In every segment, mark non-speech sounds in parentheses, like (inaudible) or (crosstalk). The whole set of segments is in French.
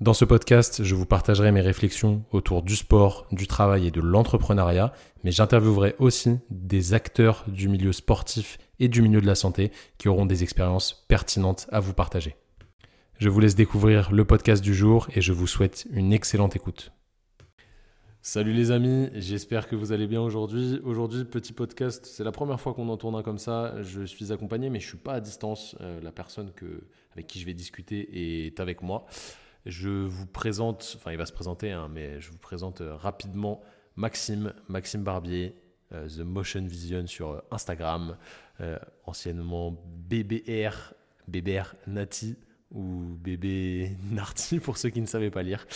Dans ce podcast, je vous partagerai mes réflexions autour du sport, du travail et de l'entrepreneuriat, mais j'interviewerai aussi des acteurs du milieu sportif et du milieu de la santé qui auront des expériences pertinentes à vous partager. Je vous laisse découvrir le podcast du jour et je vous souhaite une excellente écoute. Salut les amis, j'espère que vous allez bien aujourd'hui. Aujourd'hui, petit podcast, c'est la première fois qu'on en tourne un comme ça. Je suis accompagné, mais je ne suis pas à distance. Euh, la personne avec qui je vais discuter est avec moi. Je vous présente, enfin il va se présenter, hein, mais je vous présente euh, rapidement Maxime, Maxime Barbier, euh, The Motion Vision sur euh, Instagram, anciennement BBR, BBR Nati ou bébé Narty (laughs) pour ceux qui ne savaient pas lire.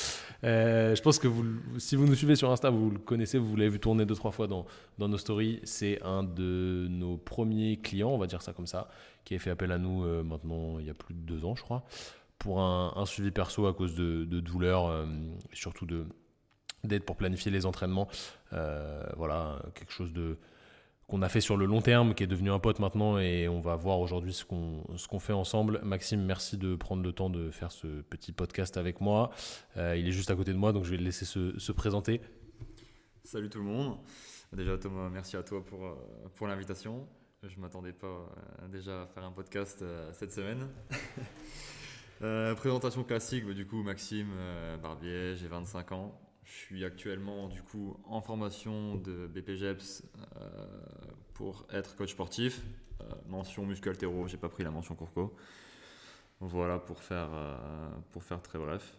je pense que vous, si vous nous suivez sur Insta, vous le connaissez, vous l'avez vu tourner deux, trois fois dans, dans nos stories. C'est un de nos premiers clients, on va dire ça comme ça, qui a fait appel à nous maintenant il y a plus de deux ans, je crois pour un, suivi perso à cause de, douleurs, euh, surtout de d'aide pour planifier les entraînements. Euh, voilà, quelque chose de qu'on a fait sur le long terme, qui est devenu un pote maintenant, et on va voir aujourd'hui ce qu'on ce fait ensemble. Maxime, merci de prendre le temps de faire ce petit podcast avec moi. Euh, il est juste à côté de moi, donc je vais le laisser se, se présenter. Salut tout le monde. Déjà Thomas, merci à toi pour, pour l'invitation. Je ne m'attendais pas déjà à faire un podcast cette semaine. (laughs) Euh, présentation classique, bah, du coup Maxime euh, Barbier, j'ai 25 ans. Je suis actuellement du coup en formation de BPGEPS euh, pour être coach sportif. mention muscle altéro, j'ai pas pris la mention Courco. Voilà pour faire, pour faire très bref.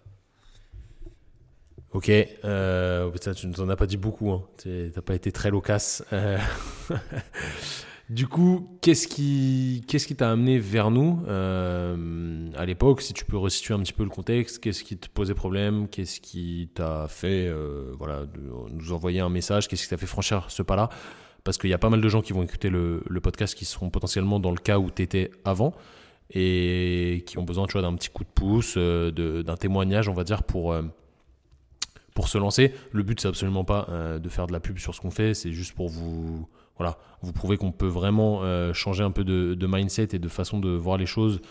Ok, tu nous en as pas dit beaucoup, hein. t'as pas été très loquace. (laughs) Du coup, qu'est-ce qui t'a amené vers nous euh, à l'époque Si tu peux resituer un petit peu le contexte, qu'est-ce qui te posait problème Qu'est-ce qui t'a fait euh, voilà nous envoyer un message Qu'est-ce qui t'a fait franchir ce pas-là? Parce qu'il y a pas mal de gens qui vont écouter le, podcast qui seront potentiellement dans le cas où tu étais avant et qui ont besoin tu d'un petit coup de pouce, euh, d'un témoignage, on va dire, pour pour se lancer. Le but c'est absolument pas de faire de la pub sur ce qu'on fait, c'est juste pour vous voilà, vous prouvez qu'on peut vraiment euh, changer un peu de, mindset et de façon de voir les choses,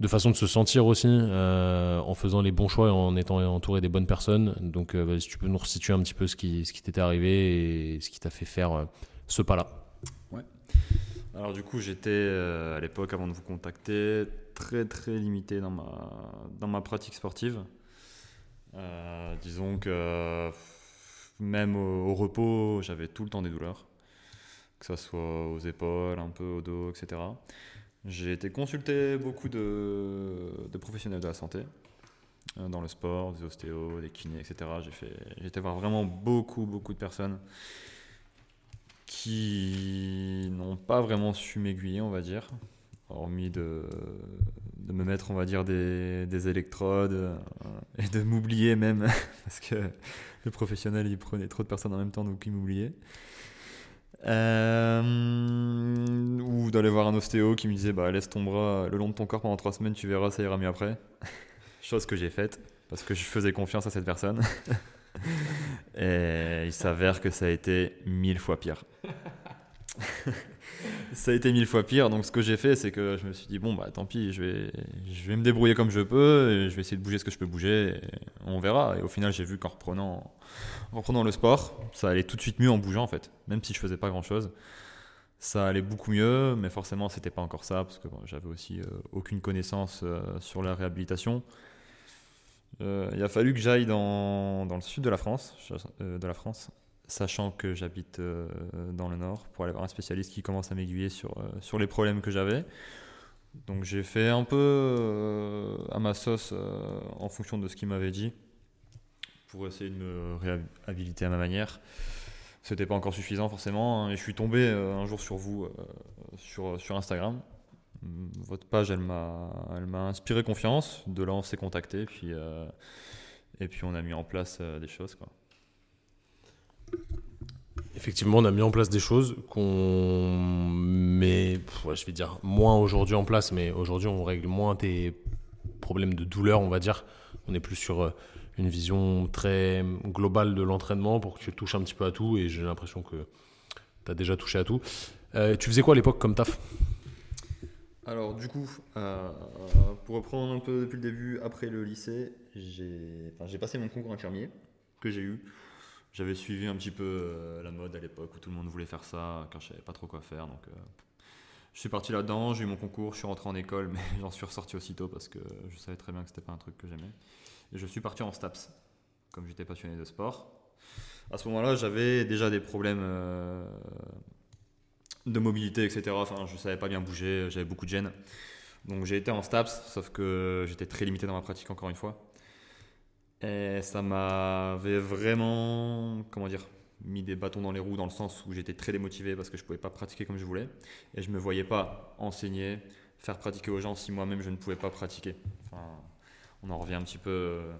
de façon de se sentir aussi, euh, en faisant les bons choix et en étant entouré des bonnes personnes. Donc, euh, si tu peux nous resituer un petit peu ce qui, t'était arrivé et ce qui t'a fait faire ce pas-là. Ouais. Alors, du coup, j'étais à l'époque, avant de vous contacter, très très limité dans ma pratique sportive. disons que même au repos, j'avais tout le temps des douleurs que ce soit aux épaules, un peu au dos, etc. J'ai été consulter beaucoup de, professionnels de la santé, euh, dans le sport, des ostéos, des kinés, etc. J'ai été voir vraiment beaucoup, beaucoup de personnes qui n'ont pas vraiment su m'aiguiller, on va dire, hormis de, de, me mettre, on va dire, des, des électrodes euh, et de m'oublier même, (laughs) parce que le professionnel, il prenait trop de personnes en même temps, donc il m'oubliait. Euh, ou d'aller voir un ostéo qui me disait bah, laisse ton bras le long de ton corps pendant trois semaines, tu verras, ça ira mieux après. (laughs) Chose que j'ai faite parce que je faisais confiance à cette personne. (laughs) Et il s'avère que ça a été mille fois pire. (laughs) ça a été mille fois pire. Donc ce que j'ai fait, c'est que je me suis dit bon bah tant pis, je vais, je vais me débrouiller comme je peux, je vais essayer de bouger ce que je peux bouger, on verra. Et au final, j'ai vu qu'en reprenant, en reprenant le sport, ça allait tout de suite mieux en bougeant en fait, même si je faisais pas grand chose. Ça allait beaucoup mieux, mais forcément c'était pas encore ça parce que j'avais aussi euh, aucune connaissance euh, sur la réhabilitation. Euh, il a fallu que j'aille dans, dans, le sud de la France, de la France sachant que j'habite euh, dans le nord, pour aller voir un spécialiste qui commence à m'aiguiller sur, euh, sur les problèmes que j'avais. Donc j'ai fait un peu euh, à ma sauce en fonction de ce qu'il m'avait dit, pour essayer de me réhabiliter à ma manière. C'était pas encore suffisant forcément, hein, et je suis tombé un jour sur vous sur, sur Instagram. Votre page, elle m'a, inspiré confiance. De là, on s'est contacté, puis, et puis on a mis en place des choses. Quoi. Effectivement, on a mis en place des choses qu'on je vais dire moins aujourd'hui en place, mais aujourd'hui on règle moins tes problèmes de douleur, on va dire. On est plus sur euh, une vision très globale de l'entraînement pour que tu touches un petit peu à tout et j'ai l'impression que tu as déjà touché à tout. Euh, tu faisais quoi à l'époque comme taf? Alors du coup, euh, pour reprendre un peu depuis le début, après le lycée, j'ai passé mon concours infirmier que j'ai eu. J'avais suivi un petit peu euh, la mode à l'époque où tout le monde voulait faire ça, car je savais pas trop quoi faire. Donc je suis parti là-dedans, j'ai eu mon concours, je suis rentré en école, (laughs) mais j'en suis ressorti aussitôt parce que je savais très bien que c'était pas un truc que j'aimais. Et je suis parti en STAPS, comme j'étais passionné de sport. À ce moment-là, j'avais déjà des problèmes de mobilité, etc. Enfin, je savais pas bien bouger, j'avais beaucoup de gêne. Donc j'ai été en STAPS, sauf que j'étais très limité dans ma pratique encore une fois. Et ça m'avait vraiment, comment dire, mis des bâtons dans les roues dans le sens où j'étais très démotivé parce que je pouvais pas pratiquer comme je voulais. Et je me voyais pas enseigner, faire pratiquer aux gens si moi-même je ne pouvais pas pratiquer. Enfin, on en revient un petit peu euh,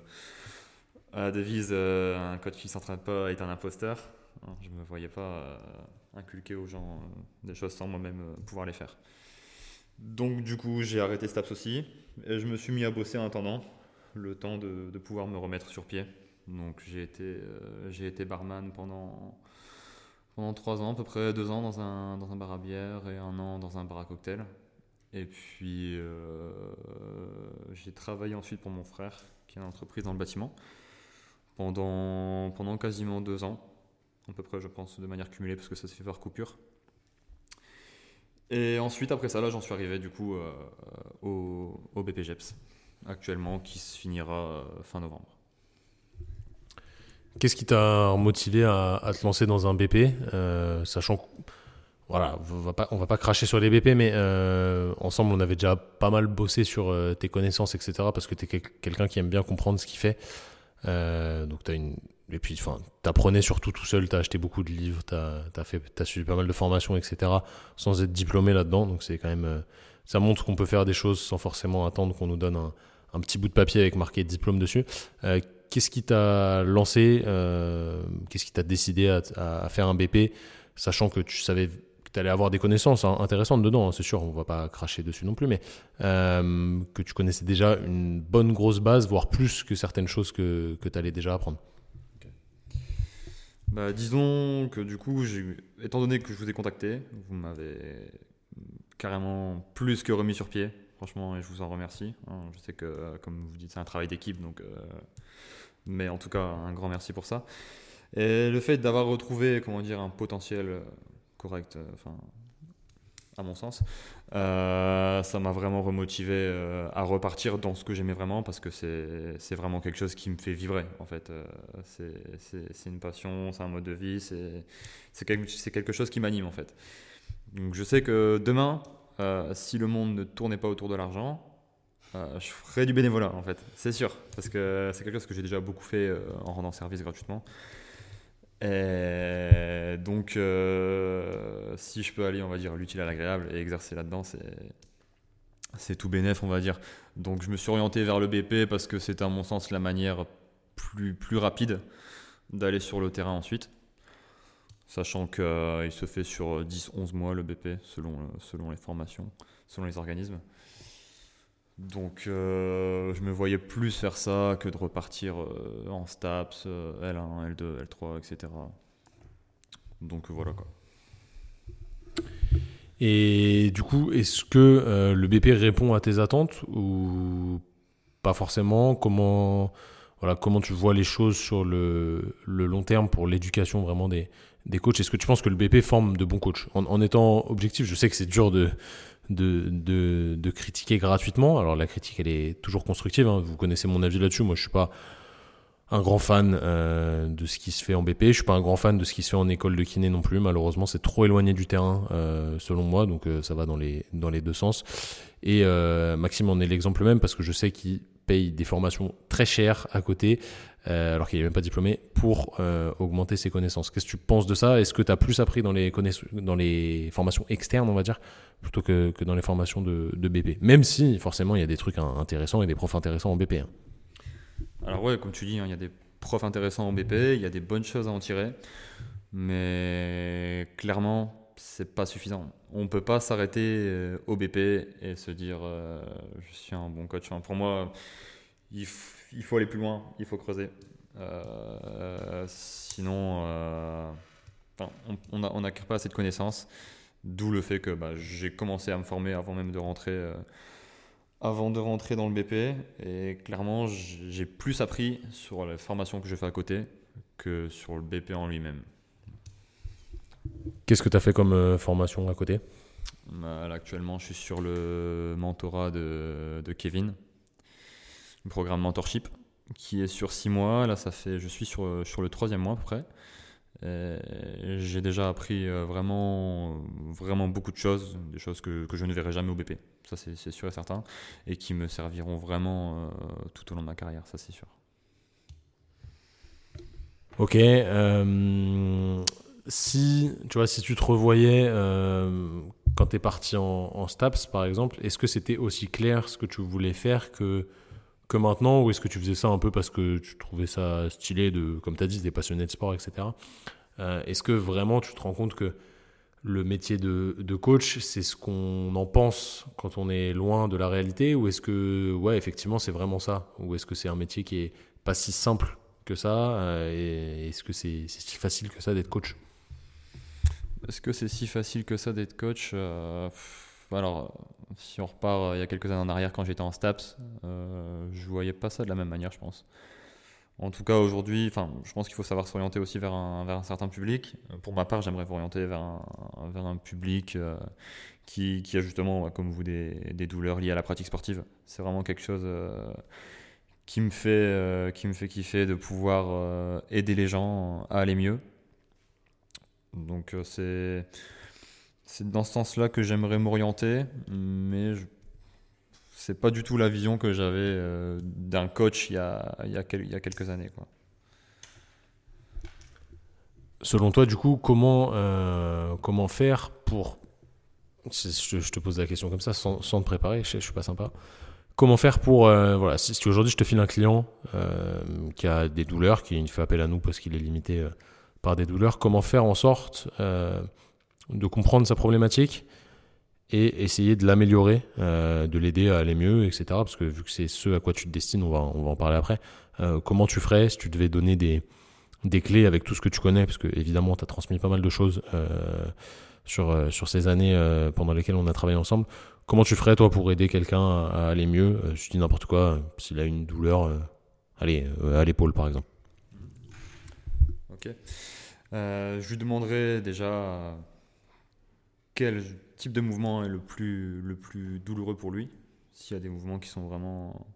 à la devise euh, un coach qui s'entraîne pas est un imposteur. Je me voyais pas euh, inculquer aux gens des choses sans moi-même pouvoir les faire. Donc du coup, j'ai arrêté STAPS aussi et je me suis mis à bosser en attendant le temps de, pouvoir me remettre sur pied. Donc j'ai été, euh, barman pendant, trois ans, à peu près deux ans dans un, bar à bière et un an dans un bar à cocktail. Et puis j'ai travaillé ensuite pour mon frère qui a une entreprise dans le bâtiment pendant, pendant quasiment deux ans à peu près, je pense, de manière cumulée, parce que ça se fait par coupure. Et ensuite, après ça, là, j'en suis arrivé du coup euh, au, au, BPGEPS, actuellement, qui se finira euh, fin novembre. Qu'est-ce qui t'a motivé à, te lancer dans un BP, euh, sachant que, voilà, on va pas, va pas cracher sur les BP, mais ensemble, on avait déjà pas mal bossé sur tes connaissances, etc., parce que tu es quelqu'un qui aime bien comprendre ce qu'il fait. donc, as une et puis, enfin, t'apprenais surtout tout seul, t'as acheté beaucoup de livres, t'as as fait, as suivi pas mal de formations, etc. Sans être diplômé là-dedans. Donc c'est quand même, euh, ça montre qu'on peut faire des choses sans forcément attendre qu'on nous donne un, un, petit bout de papier avec marqué diplôme dessus. Euh, qu'est-ce qui t'a lancé euh, Qu'est-ce qui t'a décidé à, faire un BP, sachant que tu savais que tu allais avoir des connaissances hein, intéressantes dedans, hein, c'est sûr, on va pas cracher dessus non plus, mais que tu connaissais déjà une bonne grosse base, voire plus que certaines choses que, que tu allais déjà apprendre. Bah, disons que du coup, étant donné que je vous ai contacté, vous m'avez carrément plus que remis sur pied, franchement, et je vous en remercie. Hein. Je sais que, euh, comme vous dites, c'est un travail d'équipe, donc, euh, mais en tout cas, un grand merci pour ça. Et le fait d'avoir retrouvé, comment dire, un potentiel euh, correct, enfin, à mon sens. Ça m'a vraiment remotivé à repartir dans ce que j'aimais vraiment parce que c'est vraiment quelque chose qui me fait vibrer en fait. C'est une passion, c'est un mode de vie, c'est quelque, quelque chose qui m'anime en fait. Donc je sais que demain, si le monde ne tournait pas autour de l'argent, je ferais du bénévolat en fait, c'est sûr, parce que c'est quelque chose que j'ai déjà beaucoup fait en rendant service gratuitement. Et donc, euh, si je peux aller, on va dire, l'utile à l'agréable et exercer là-dedans, c'est, c'est tout bénéf, on va dire. Donc, je me suis orienté vers le BP parce que c'est, à mon sens, la manière plus, plus rapide d'aller sur le terrain ensuite. Sachant qu'il euh, se fait sur 10-11 mois le BP, selon, selon les formations, selon les organismes. Donc euh, je me voyais plus faire ça que de repartir euh, en STAPS, L1, L2, L3, etc. Donc voilà quoi. Et du coup, est-ce que euh, le BP répond à tes attentes ou pas forcément? Comment voilà, comment tu vois les choses sur le, le long terme pour l'éducation vraiment des, des coachs Est-ce que tu penses que le BP forme de bons coachs en, étant objectif, je sais que c'est dur de, de, de, critiquer gratuitement. Alors la critique, elle est toujours constructive. Hein. Vous connaissez mon avis là-dessus. Moi, je suis pas un grand fan euh, de ce qui se fait en BP. Je suis pas un grand fan de ce qui se fait en école de kiné non plus. Malheureusement, c'est trop éloigné du terrain, euh, selon moi. Donc euh, ça va dans les dans les deux sens. Et Maxime en est l'exemple même parce que je sais qu'il des formations très chères à côté, euh, alors qu'il n'est même pas diplômé, pour euh, augmenter ses connaissances. Qu'est-ce que tu penses de ça? Est-ce que tu as plus appris dans les, dans les formations externes, on va dire, plutôt que, que dans les formations de, de, BP Même si, forcément, il y a des trucs intéressants et des profs intéressants en BP. Hein. Alors ouais, comme tu dis, hein, il y a des profs intéressants en BP, il y a des bonnes choses à en tirer, mais clairement, c'est pas suffisant. On peut pas s'arrêter au BP et se dire je suis un bon coach. pour moi, il, faut aller plus loin, il faut creuser. sinon, on n'acquiert pas assez de connaissances. D'où le fait que bah, j'ai commencé à me former avant même de rentrer, euh, avant de rentrer dans le BP. Et clairement, j'ai plus appris sur la formation que je fais à côté que sur le BP en lui-même. Qu'est-ce que tu as fait comme euh, formation à côté? Bah, Actuellement, je suis sur le mentorat de, de, Kevin, le programme mentorship, qui est sur six mois. Là, ça fait, je suis sur, sur le troisième mois à peu près. J'ai déjà appris euh, vraiment, vraiment beaucoup de choses, des choses que, que je ne verrai jamais au BP, ça c'est sûr et certain, et qui me serviront vraiment euh, tout au long de ma carrière, ça c'est sûr. Ok, euh, si tu vois, si tu te revoyais quand tu es parti en, STAPS par exemple, est-ce que c'était aussi clair ce que tu voulais faire que que maintenant ou est-ce que tu faisais ça un peu parce que tu trouvais ça stylé de, comme tu as dit, des passionnés de sport, etc. Euh, est-ce que vraiment tu te rends compte que le métier de, coach, c'est ce qu'on en pense quand on est loin de la réalité ou est-ce que, ouais, effectivement, c'est vraiment ça? Ou est-ce que c'est un métier qui est pas si simple que ça euh, et Est-ce que c'est si facile que ça d'être coach? Est-ce que c'est si facile que ça d'être coach euh, alors, si on repart euh, il y a quelques années en arrière quand j'étais en STAPS, euh, je voyais pas ça de la même manière, je pense. En tout cas, aujourd'hui, je pense qu'il faut savoir s'orienter aussi vers un, vers un certain public. Pour ma part, j'aimerais m'orienter vers un, vers un public euh, qui, qui, a justement, bah, comme vous, des, des, douleurs liées à la pratique sportive. C'est vraiment quelque chose euh, qui, me fait, qui me fait kiffer de pouvoir aider les gens à aller mieux. Donc, c'est c'est dans ce sens-là que j'aimerais m'orienter, mais je... c'est pas du tout la vision que j'avais euh, d'un coach il y, a, il, y a quelques années. Selon toi, du coup, comment, euh, comment faire pour. Je, te pose la question comme ça sans, te préparer, je, je, suis pas sympa. Comment faire pour. Euh, voilà, si, si aujourd'hui je te file un client qui a des douleurs, qui fait appel à nous parce qu'il est limité par des douleurs, comment faire en sorte de comprendre sa problématique et essayer de l'améliorer, euh, de l'aider à aller mieux, etc. Parce que vu que c'est ce à quoi tu te destines, on va, on va en parler après. Euh, comment tu ferais si tu devais donner des, des clés avec tout ce que tu connais? Parce que évidemment, tu as transmis pas mal de choses euh, sur, sur ces années pendant lesquelles on a travaillé ensemble. Comment tu ferais, toi, pour aider quelqu'un à aller mieux? Je dis n'importe quoi, s'il a une douleur, allez, à l'épaule, par exemple. Ok. je lui demanderais déjà quel type de mouvement est le plus, le plus douloureux pour lui. S'il y a des mouvements qui sont vraiment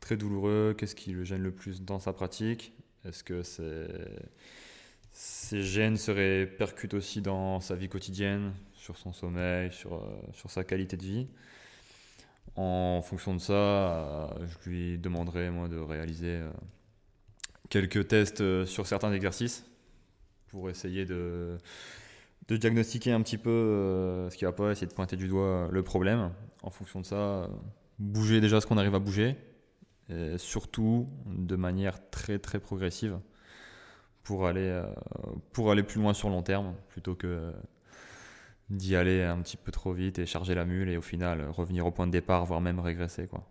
très douloureux, qu'est-ce qui le gêne le plus dans sa pratique? Est-ce que ces gènes se répercutent aussi dans sa vie quotidienne, sur son sommeil, sur, euh, sur sa qualité de vie? En fonction de ça, euh, je lui demanderai moi de réaliser euh, quelques tests sur certains exercices pour essayer de diagnostiquer un petit peu euh, ce qui va pas, essayer de pointer du doigt le problème. En fonction de ça, euh, bouger déjà ce qu'on arrive à bouger, et surtout de manière très très progressive pour aller, euh, pour aller plus loin sur long terme, plutôt que d'y aller un petit peu trop vite et charger la mule et au final revenir au point de départ, voire même régresser. Quoi.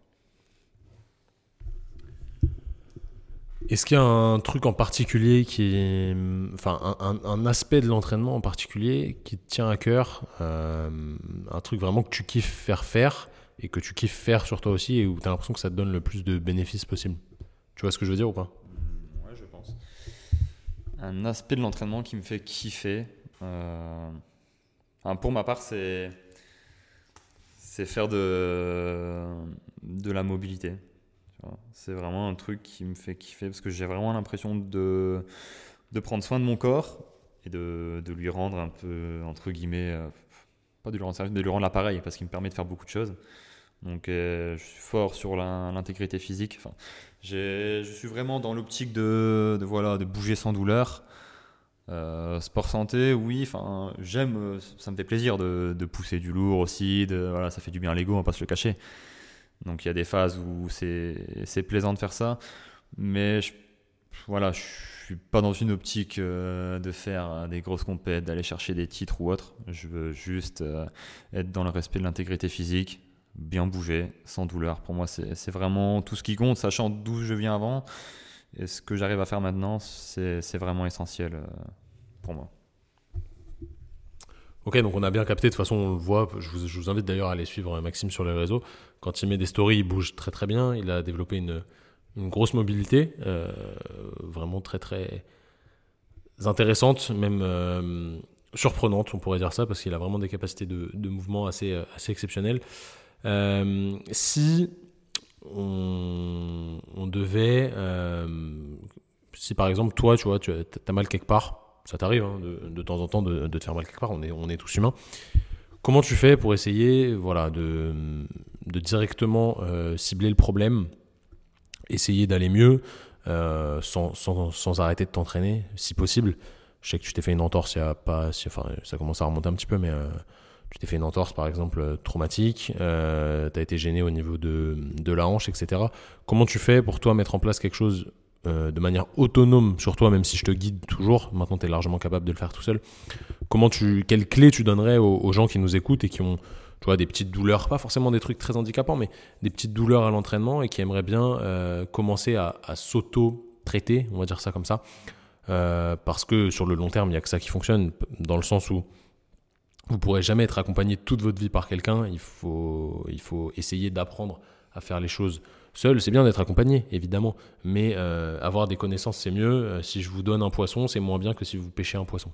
Est-ce qu'il y a un truc en particulier qui enfin, un, aspect de l'entraînement en particulier qui te tient à cœur, euh, un truc vraiment que tu kiffes faire faire et que tu kiffes faire sur toi aussi et où tu as l'impression que ça te donne le plus de bénéfices possible? Tu vois ce que je veux dire ou pas? Mmh, Ouais, je pense. Un aspect de l'entraînement qui me fait kiffer, euh, pour ma part, c'est faire de la mobilité. C'est vraiment un truc qui me fait kiffer parce que j'ai vraiment l'impression de, de prendre soin de mon corps et de, de lui rendre un peu, entre guillemets, euh, pas de lui rendre service, mais de lui rendre l'appareil parce qu'il me permet de faire beaucoup de choses. Donc euh, je suis fort sur l'intégrité physique. Enfin, je suis vraiment dans l'optique de, de, voilà, de bouger sans douleur. Euh, sport santé, oui, j'aime, ça me fait plaisir de, de, pousser du lourd aussi, de, voilà, ça fait du bien à l'ego, on va pas se le cacher. Donc il y a des phases où c'est plaisant de faire ça, mais je, voilà, je suis pas dans une optique de faire des grosses compètes, d'aller chercher des titres ou autre. Je veux juste être dans le respect de l'intégrité physique, bien bouger, sans douleur. Pour moi, c'est vraiment tout ce qui compte, sachant d'où je viens avant. Et ce que j'arrive à faire maintenant, c'est vraiment essentiel euh, pour moi. Ok, donc on a bien capté, de toute façon on le voit, je vous, invite d'ailleurs à aller suivre Maxime sur les réseaux. Quand il met des stories, il bouge très très bien, il a développé une, grosse mobilité, euh, vraiment très très intéressante, même euh, surprenante, on pourrait dire ça, parce qu'il a vraiment des capacités de, mouvement assez, assez exceptionnelles. si on, devait, euh, si par exemple toi, tu vois, tu as mal quelque part, ça t'arrive hein, de, temps en temps de, te faire mal quelque part, on est, on est tous humains. Comment tu fais pour essayer voilà, de, directement euh, cibler le problème, essayer d'aller mieux euh, sans, sans, arrêter de t'entraîner, si possible? Je sais que tu t'es fait une entorse il a pas. enfin, ça commence à remonter un petit peu, mais tu t'es fait une entorse par exemple euh, traumatique, euh, tu as été gêné au niveau de, de, la hanche, etc. Comment tu fais pour toi mettre en place quelque chose euh, de manière autonome sur toi, même si je te guide toujours, maintenant tu es largement capable de le faire tout seul. Comment tu, quelles clés tu donnerais aux, gens qui nous écoutent et qui ont tu vois, des petites douleurs, pas forcément des trucs très handicapants, mais des petites douleurs à l'entraînement et qui aimeraient bien commencer à, s'auto-traiter, on va dire ça comme ça. parce que sur le long terme, il n'y a que ça qui fonctionne, dans le sens où vous pourrez jamais être accompagné toute votre vie par quelqu'un. Il faut, il faut essayer d'apprendre à faire les choses seul. C'est bien d'être accompagné, évidemment, mais euh, avoir des connaissances, c'est mieux. Euh, si je vous donne un poisson, c'est moins bien que si vous pêchez un poisson.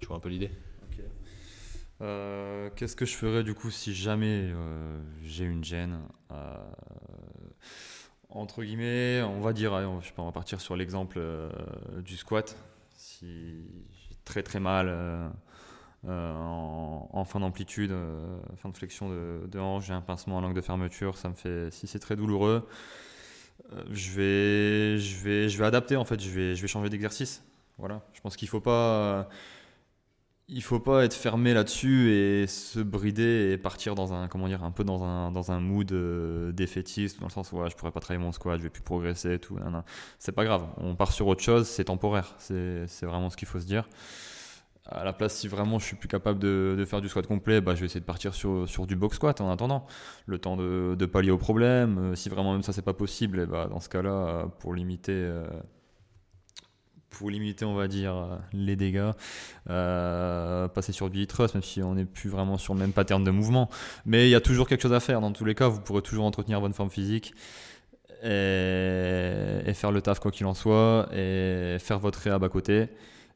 tu vois un peu l'idée? Euh, Qu'est-ce que je ferais du coup si jamais j'ai une gêne Entre guillemets, on va dire, je sais on va partir sur l'exemple du squat. Si j'ai très très mal euh, en, fin d'amplitude, euh, fin de flexion de, hanche, j'ai un pincement à langue de fermeture, ça me fait, si c'est très douloureux, euh, je vais, je vais, je vais adapter en fait, je vais, je vais changer d'exercice. Voilà, je pense qu'il faut pas, il faut pas être fermé là-dessus et se brider et partir dans un, comment dire, un peu dans un, dans un mood défaitiste, dans le sens où ouais, je pourrais pas travailler mon squat, je vais plus progresser, tout. C'est pas grave, on part sur autre chose, c'est temporaire, c'est vraiment ce qu'il faut se dire à la place, si vraiment je suis plus capable de, faire du squat complet, bah, je vais essayer de partir sur, du box squat en attendant, le temps de, pallier au problème. Euh, si vraiment même ça c'est pas possible, eh bah, dans ce cas-là, euh, pour limiter, euh, pour limiter, on va dire, les dégâts, passer sur du trust, même si on n'est plus vraiment sur le même pattern de mouvement. Mais il y a toujours quelque chose à faire. Dans tous les cas, vous pourrez toujours entretenir votre forme physique. Et, et faire le taf quoi qu'il en soit, et faire votre réhab à côté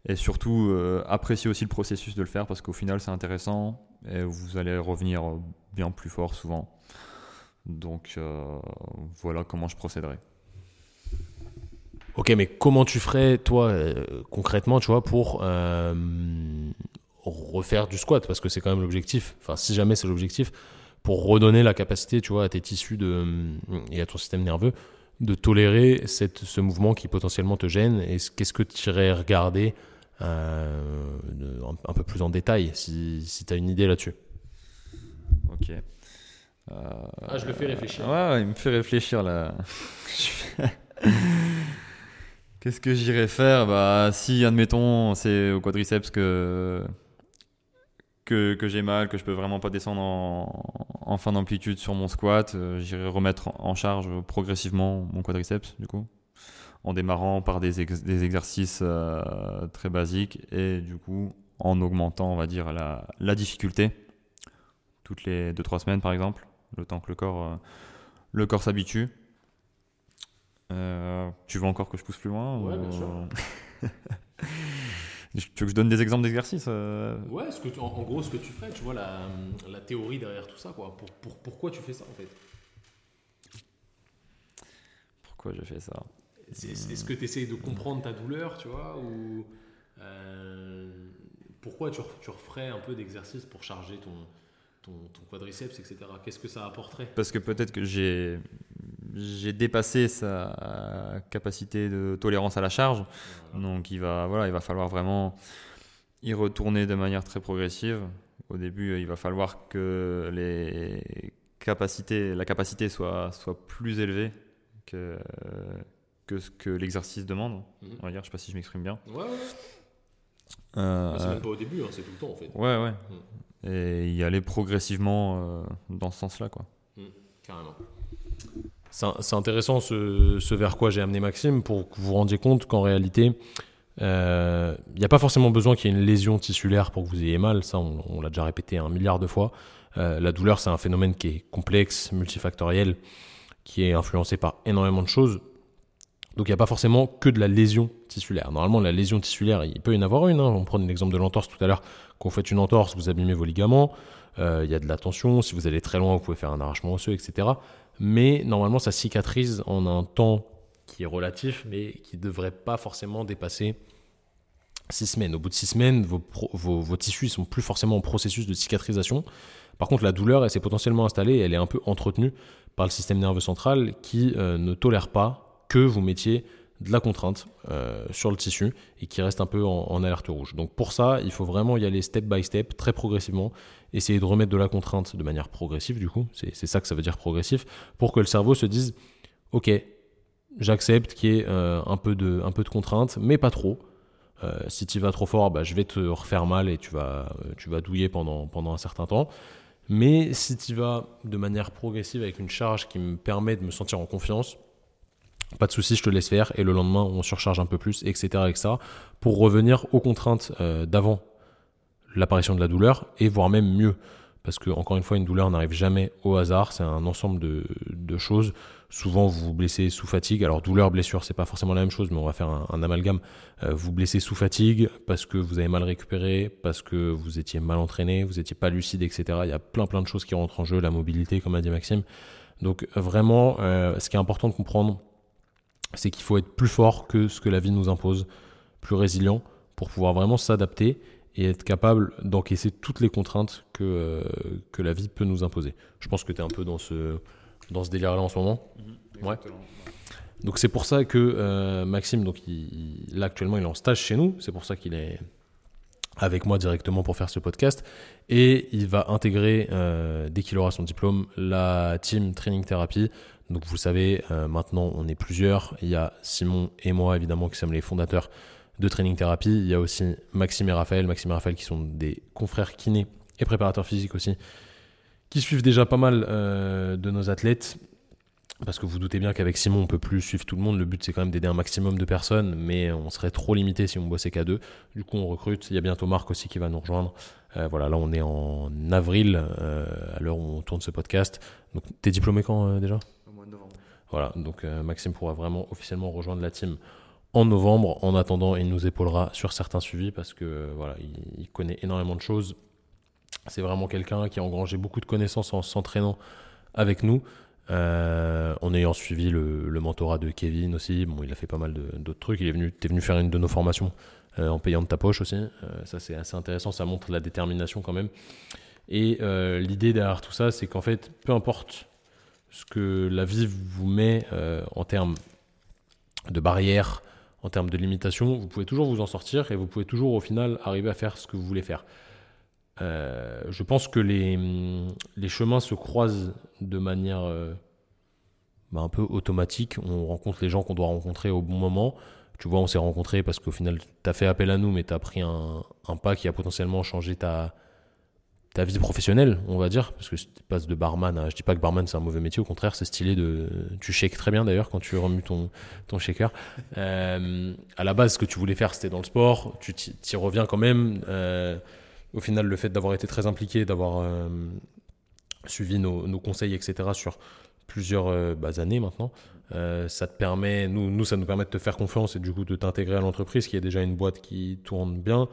et surtout euh, apprécier aussi le processus de le faire parce qu'au final c'est intéressant et vous allez revenir bien plus fort souvent. Donc euh, voilà comment je procéderai. Ok, mais comment tu ferais toi euh, concrètement, tu vois, pour refaire du squat? Parce que c'est quand même l'objectif. Enfin, si jamais c'est l'objectif, pour redonner la capacité, tu vois, à tes tissus de, et à ton système nerveux de tolérer cette, ce mouvement qui potentiellement te gêne. Et qu'est-ce que tu irais regarder euh, un, peu plus en détail, si, si tu as une idée là-dessus. Ok. ah, je le fais réfléchir. Ouais, il me fait réfléchir là. (laughs) Qu'est-ce que j'irais faire? Bah, si, admettons, c'est au quadriceps que, que, que j'ai mal, que je peux vraiment pas descendre en, fin d'amplitude sur mon squat, euh, j'irai remettre en charge progressivement mon quadriceps, du coup en démarrant par des, des exercices euh, très basiques et du coup en augmentant, on va dire, la, la difficulté toutes les 2-3 semaines par exemple, le temps que le corps, euh, le corps s'habitue. Euh, tu veux encore que je pousse plus loin Ouais, bien sûr. (laughs) tu veux que je donne des exemples d'exercices Ouais, ce que en, gros, ce que tu ferais, tu vois, la, la théorie derrière tout ça, quoi. Pour, pour, pourquoi tu fais ça, en fait? Pourquoi je fais ça? Est-ce que tu essayes de comprendre ta douleur, tu vois Ou euh, pourquoi tu, tu, referais un peu d'exercice pour charger ton, ton, quadriceps, etc. Qu'est-ce que ça apporterait? Parce que peut-être que j'ai j'ai dépassé sa capacité de tolérance à la charge. Donc il va, voilà, il va falloir vraiment y retourner de manière très progressive. Au début, il va falloir que les capacités, la capacité soit, soit plus élevée que, que ce que l'exercice demande. Mhm. On va dire, je sais pas si je m'exprime bien. Ouais, ouais. Euh, C'est même pas au début, hein, c'est tout le temps en fait. ouais, ouais. Et y aller progressivement euh, dans ce sens-là, quoi. Carrément. C'est intéressant ce, ce vers quoi j'ai amené Maxime pour que vous vous rendiez compte qu'en réalité, il n'y a pas forcément besoin qu'il y ait une lésion tissulaire pour que vous ayez mal. Ça, on, on l'a déjà répété un milliard de fois. Euh, la douleur, c'est un phénomène qui est complexe, multifactoriel, qui est influencé par énormément de choses. Donc il n'y a pas forcément que de la lésion tissulaire. Normalement, la lésion tissulaire, il peut y en avoir une. hein. On prend l'exemple de l'entorse tout à l'heure. Quand vous faites une entorse, vous abîmez vos ligaments. Euh, Il y a de la tension. Si vous allez très loin, vous pouvez faire un arrachement osseux, etc. Mais normalement, ça cicatrise en un temps qui est relatif, mais qui ne devrait pas forcément dépasser six semaines. Au bout de six semaines, vos tissus ne sont plus forcément en processus de cicatrisation. Par contre, la douleur, elle s'est potentiellement installée, elle est un peu entretenue par le système nerveux central qui euh, ne tolère pas que vous mettiez de la contrainte euh, sur le tissu et qui reste un peu en, alerte rouge. Donc pour ça, il faut vraiment y aller step by step, très progressivement, essayer de remettre de la contrainte de manière progressive du coup, c'est ça que ça veut dire progressif, pour que le cerveau se dise, ok, j'accepte qu'il y ait euh, un, peu de, un peu de contrainte, mais pas trop. Euh, si tu vas trop fort, bah, je vais te refaire mal et tu vas, tu vas douiller pendant, pendant un certain temps. Mais si tu vas de manière progressive avec une charge qui me permet de me sentir en confiance, pas de souci, je te laisse faire. Et le lendemain, on surcharge un peu plus, etc. etc. pour revenir aux contraintes euh, d'avant l'apparition de la douleur et voire même mieux. Parce que, encore une fois, une douleur n'arrive jamais au hasard. C'est un ensemble de, choses. Souvent, vous vous blessez sous fatigue. Alors, douleur, blessure, c'est pas forcément la même chose, mais on va faire un, amalgame. Euh, vous blessez sous fatigue parce que vous avez mal récupéré, parce que vous étiez mal entraîné, vous étiez pas lucide, etc. Il y a plein, plein de choses qui rentrent en jeu. La mobilité, comme a dit Maxime. Donc, vraiment, euh, ce qui est important de comprendre, c'est qu'il faut être plus fort que ce que la vie nous impose, plus résilient pour pouvoir vraiment s'adapter et être capable d'encaisser toutes les contraintes que, euh, que la vie peut nous imposer. Je pense que tu es un peu dans ce, dans ce délire-là en ce moment. Ouais. Donc c'est pour ça que euh, Maxime, donc il, il- là actuellement il est en stage chez nous, c'est pour ça qu'il est avec moi directement pour faire ce podcast et il va intégrer euh, dès qu'il aura son diplôme la team Training Therapy. Donc vous savez, euh, maintenant on est plusieurs. Il y a Simon et moi évidemment qui sommes les fondateurs de Training Therapy. Il y a aussi Maxime et Raphaël, Maxime et Raphaël qui sont des confrères kinés et préparateurs physiques aussi, qui suivent déjà pas mal euh, de nos athlètes. Parce que vous doutez bien qu'avec Simon, on peut plus suivre tout le monde. Le but, c'est quand même d'aider un maximum de personnes, mais on serait trop limité si on bossait qu'à deux. Du coup, on recrute. Il y a bientôt Marc aussi qui va nous rejoindre. Euh, voilà, là, on est en avril, à l'heure où on tourne ce podcast. Donc, t'es diplômé quand déjà Au mois de novembre. Voilà, donc euh, Maxime pourra vraiment officiellement rejoindre la team en novembre. En attendant, il nous épaulera sur certains suivis parce que euh, voilà, il, connaît énormément de choses. C'est vraiment quelqu'un qui a engrangé beaucoup de connaissances en s'entraînant avec nous. Euh, en ayant suivi le, mentorat de Kevin aussi, bon, il a fait pas mal d'autres trucs. Il est venu, t'es venu faire une de nos formations en payant de ta poche aussi. Ça, c'est assez intéressant. Ça montre la détermination quand même. Et l'idée derrière tout ça, c'est qu'en fait, peu importe ce que la vie vous met euh, en termes de barrières, en termes de limitations, vous pouvez toujours vous en sortir et vous pouvez toujours au final arriver à faire ce que vous voulez faire. Euh, je pense que les, les chemins se croisent de manière euh, bah, un peu automatique. On rencontre les gens qu'on doit rencontrer au bon moment. Tu vois, on s'est rencontrés parce qu'au final, tu as fait appel à nous, mais tu as pris un, un pas qui a potentiellement changé ta, ta vie professionnelle, on va dire. Parce que tu passes de barman à. Je dis pas que barman c'est un mauvais métier, au contraire, c'est stylé de. Tu shakes très bien d'ailleurs quand tu remues ton, ton shaker. Euh, à la base, ce que tu voulais faire, c'était dans le sport. Tu t'y reviens quand même. Euh, au final, le fait d'avoir été très impliqué, d'avoir euh, suivi nos, nos conseils, etc., sur plusieurs euh, bah, années maintenant, ça te permet, nous, nous, ça nous permet de te faire confiance et du coup de t'intégrer à l'entreprise qui est déjà une boîte qui tourne bien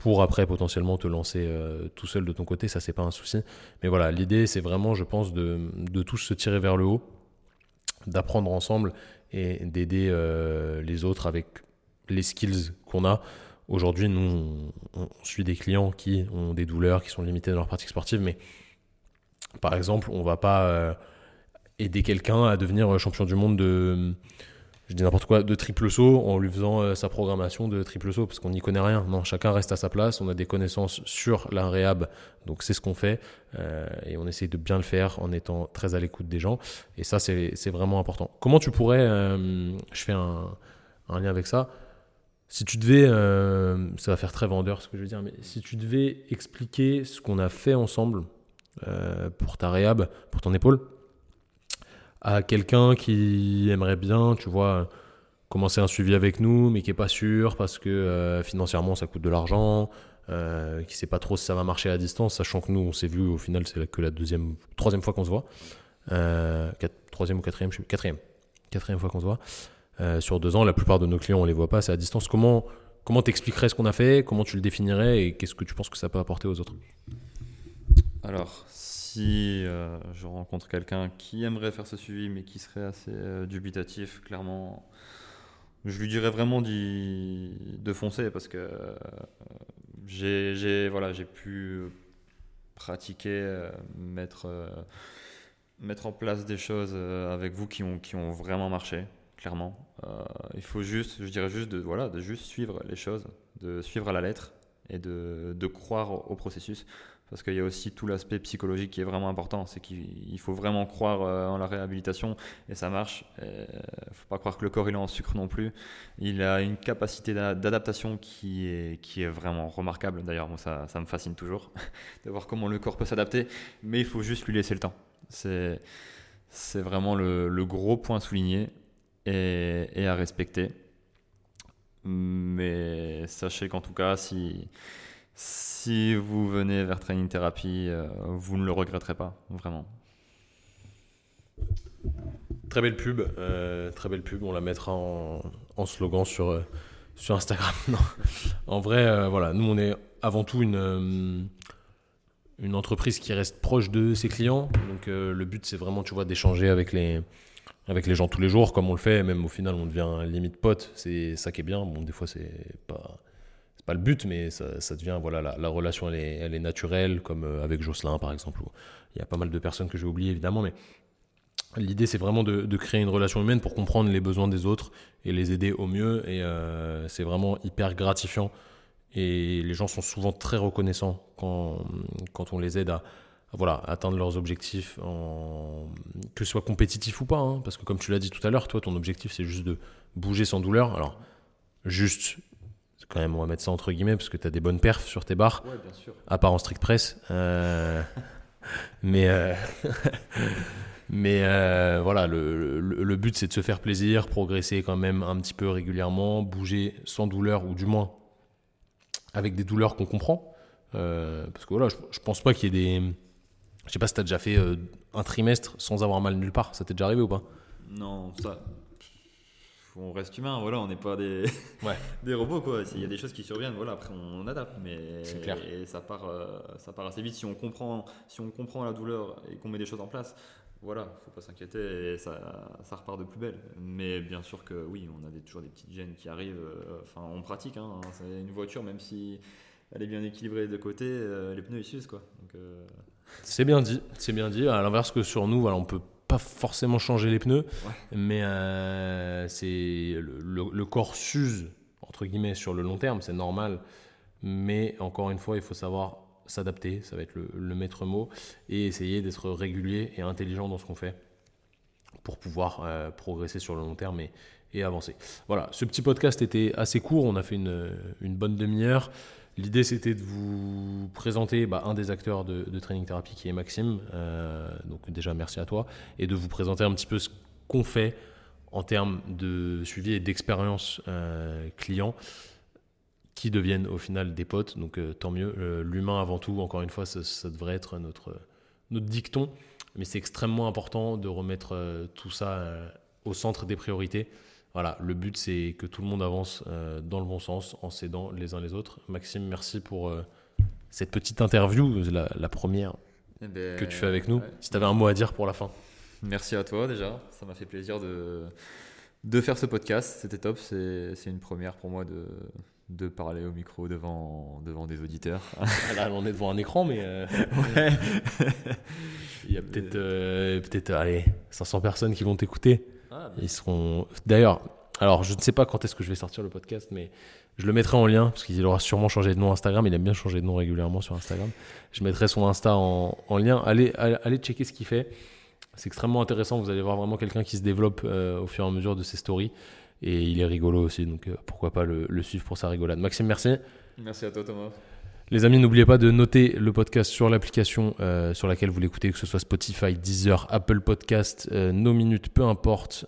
pour après potentiellement te lancer euh, tout seul de ton côté, ça c'est pas un souci. Mais voilà, l'idée c'est vraiment, je pense, de, tous se tirer vers le haut, d'apprendre ensemble et d'aider euh, les autres avec les skills qu'on a. Aujourd'hui, nous, on, on suit des clients qui ont des douleurs, qui sont limitées dans leur pratique sportive, mais par exemple, on va pas euh, aider quelqu'un à devenir champion du monde de, je dis n'importe quoi, de triple saut en lui faisant euh, sa programmation de triple saut parce qu'on n'y connaît rien. Non, chacun reste à sa place. On a des connaissances sur la réhab, donc c'est ce qu'on fait euh, et on essaye de bien le faire en étant très à l'écoute des gens. Et ça, c'est vraiment important. Comment tu pourrais, euh, je fais un, un, lien avec ça. Si tu devais, ça va faire très vendeur ce que je veux dire, mais si tu devais expliquer ce qu'on a fait ensemble pour ta réhab, pour ton épaule, à quelqu'un qui aimerait bien, tu vois, commencer un suivi avec nous, mais qui est pas sûr parce que euh, financièrement ça coûte de l'argent, euh, qui sait pas trop si ça va marcher à distance, sachant que nous on s'est vu au final c'est que la deuxième, troisième fois qu'on se voit, euh, troisième ou quatrième, je sais, quatrième, quatrième fois qu'on se voit. Euh, sur deux ans, la plupart de nos clients on les voit pas, c'est à distance. Comment comment t'expliquerais ce qu'on a fait, comment tu le définirais? Et qu'est-ce que tu penses que ça peut apporter aux autres? Alors si euh, je rencontre quelqu'un qui aimerait faire ce suivi mais qui serait assez euh, dubitatif, clairement, je lui dirais vraiment de foncer parce que euh, j'ai voilà, pu pratiquer, mettre, mettre en place des choses avec vous qui ont, qui ont vraiment marché, clairement. il faut juste, je dirais juste de, voilà, de juste suivre les choses, de suivre à la lettre et de, de croire au processus parce qu'il y a aussi tout l'aspect psychologique qui est vraiment important. C'est qu'il faut vraiment croire euh, en la réhabilitation et ça marche. Il ne faut pas croire que le corps il est en sucre non plus. Il a une capacité d'adaptation qui est, vraiment remarquable. D'ailleurs, moi, ça, me fascine toujours (laughs) de voir comment le corps peut s'adapter, mais il faut juste lui laisser le temps. C'est vraiment le, le, gros point souligné et, et à respecter. Mais sachez qu'en tout cas, si si vous venez vers Training Therapy, euh, vous ne le regretterez pas, vraiment. Très belle pub, euh, très belle pub. On la mettra en, slogan sur, euh, sur Instagram. (laughs) En vrai, voilà, nous on est avant tout une, une entreprise qui reste proche de ses clients. Donc le but c'est vraiment, tu vois, d'échanger avec les, avec les gens tous les jours, comme on le fait. Même au final, on devient limite pote. C'est ça qui est bien. Bon, des fois c'est pas le but, mais ça, devient, voilà, la, relation, elle est, elle est, naturelle, comme euh, avec Jocelyn, par exemple. il y a pas mal de personnes que j'ai oubliées, évidemment, mais l'idée, c'est vraiment de, créer une relation humaine pour comprendre les besoins des autres et les aider au mieux. Et euh, c'est vraiment hyper gratifiant. Et les gens sont souvent très reconnaissants quand, quand on les aide à, voilà, atteindre leurs objectifs, que ce soit compétitif ou pas. Hein, parce que comme tu l'as dit tout à l'heure, toi, ton objectif, c'est juste de bouger sans douleur. Alors, juste quand même, on va mettre ça entre guillemets, parce que tu as des bonnes perfs sur tes barres, ouais, bien sûr. à part en strict press. Euh, (laughs) mais euh, (laughs) mais euh, voilà, le, le, but c'est de se faire plaisir, progresser quand même un petit peu régulièrement, bouger sans douleur, ou du moins avec des douleurs qu'on comprend. parce que voilà, je, je pense pas qu'il y ait des. Je sais pas si tu as déjà fait un trimestre sans avoir mal nulle part, ça t'est déjà arrivé ou pas? Non, ça, on reste humain, voilà, on n'est pas des, (laughs) des robots quoi. Il y a des choses qui surviennent, voilà, après on, adapte, mais clair. et ça part, euh, ça part assez vite si on comprend, si on comprend la douleur et qu'on met des choses en place. Voilà, faut pas s'inquiéter et ça, ça repart de plus belle. Mais bien sûr que oui, on a toujours des petites gênes qui arrivent. Euh, enfin, on pratique. Hein, c'est une voiture, même si elle est bien équilibrée de côté, euh, les pneus ils s'usent quoi. C'est bien dit, c'est bien dit. À l'inverse que sur nous, voilà, on peut pas forcément changer les pneus, mais euh, c'est le, corps s'use entre guillemets sur le long terme, c'est normal. Mais encore une fois, il faut savoir s'adapter, ça va être le, maître mot, et essayer d'être régulier et intelligent dans ce qu'on fait pour pouvoir euh, progresser sur le long terme et, et, avancer. Voilà, ce petit podcast était assez court, on a fait une, une bonne demi-heure. L'idée, c'était de vous présenter bah, un des acteurs de, Training Therapy qui est Maxime. Euh, donc, déjà, merci à toi. Et de vous présenter un petit peu ce qu'on fait en termes de suivi et d'expérience euh, client qui deviennent au final des potes. Donc, euh, tant mieux. L'humain, avant tout, encore une fois, ça, devrait être notre, notre dicton. Mais c'est extrêmement important de remettre tout ça au centre des priorités. Voilà, le but c'est que tout le monde avance euh, dans le bon sens en s'aidant les uns les autres. Maxime, merci pour euh, cette petite interview, la, première eh ben, que tu fais avec nous. Si tu avais un mot à dire pour la fin. Merci à toi déjà, ça m'a fait plaisir de, de faire ce podcast, c'était top, c'est une première pour moi de, de parler au micro devant, devant des auditeurs. Là, on est devant un écran, mais euh, (laughs) il y a peut-être peut-être 500 personnes qui vont t'écouter. Ils seront. D'ailleurs, Alors, je ne sais pas quand est-ce que je vais sortir le podcast, mais je le mettrai en lien, parce qu'il aura sûrement changé de nom Instagram. Il aime bien changer de nom régulièrement sur Instagram. Je mettrai son Insta en, en lien. Allez, allez, checker ce qu'il fait. C'est extrêmement intéressant. Vous allez voir vraiment quelqu'un qui se développe euh, au fur et à mesure de ses stories. Et il est rigolo aussi, donc euh, pourquoi pas le suivre pour sa rigolade. Maxime, merci. Merci à toi, Thomas. Les amis, n'oubliez pas de noter le podcast sur l'application euh, sur laquelle vous l'écoutez, que ce soit Spotify, Deezer, Apple Podcast, euh, nos minutes, peu importe.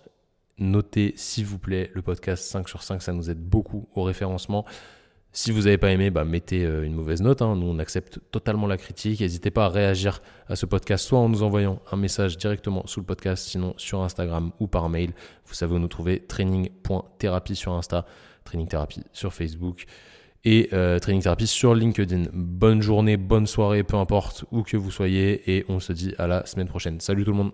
Notez, s'il vous plaît, le podcast 5 sur 5, ça nous aide beaucoup au référencement. Si vous n'avez pas aimé, bah, mettez euh, une mauvaise note. hein. Nous, on accepte totalement la critique. N'hésitez pas à réagir à ce podcast, soit en nous envoyant un message directement sous le podcast, sinon sur Instagram ou par mail. Vous savez où nous trouver training.thérapie sur Insta, training thérapie sur Facebook et euh, Training Therapy sur LinkedIn. Bonne journée, bonne soirée, peu importe où que vous soyez, et on se dit à la semaine prochaine. Salut tout le monde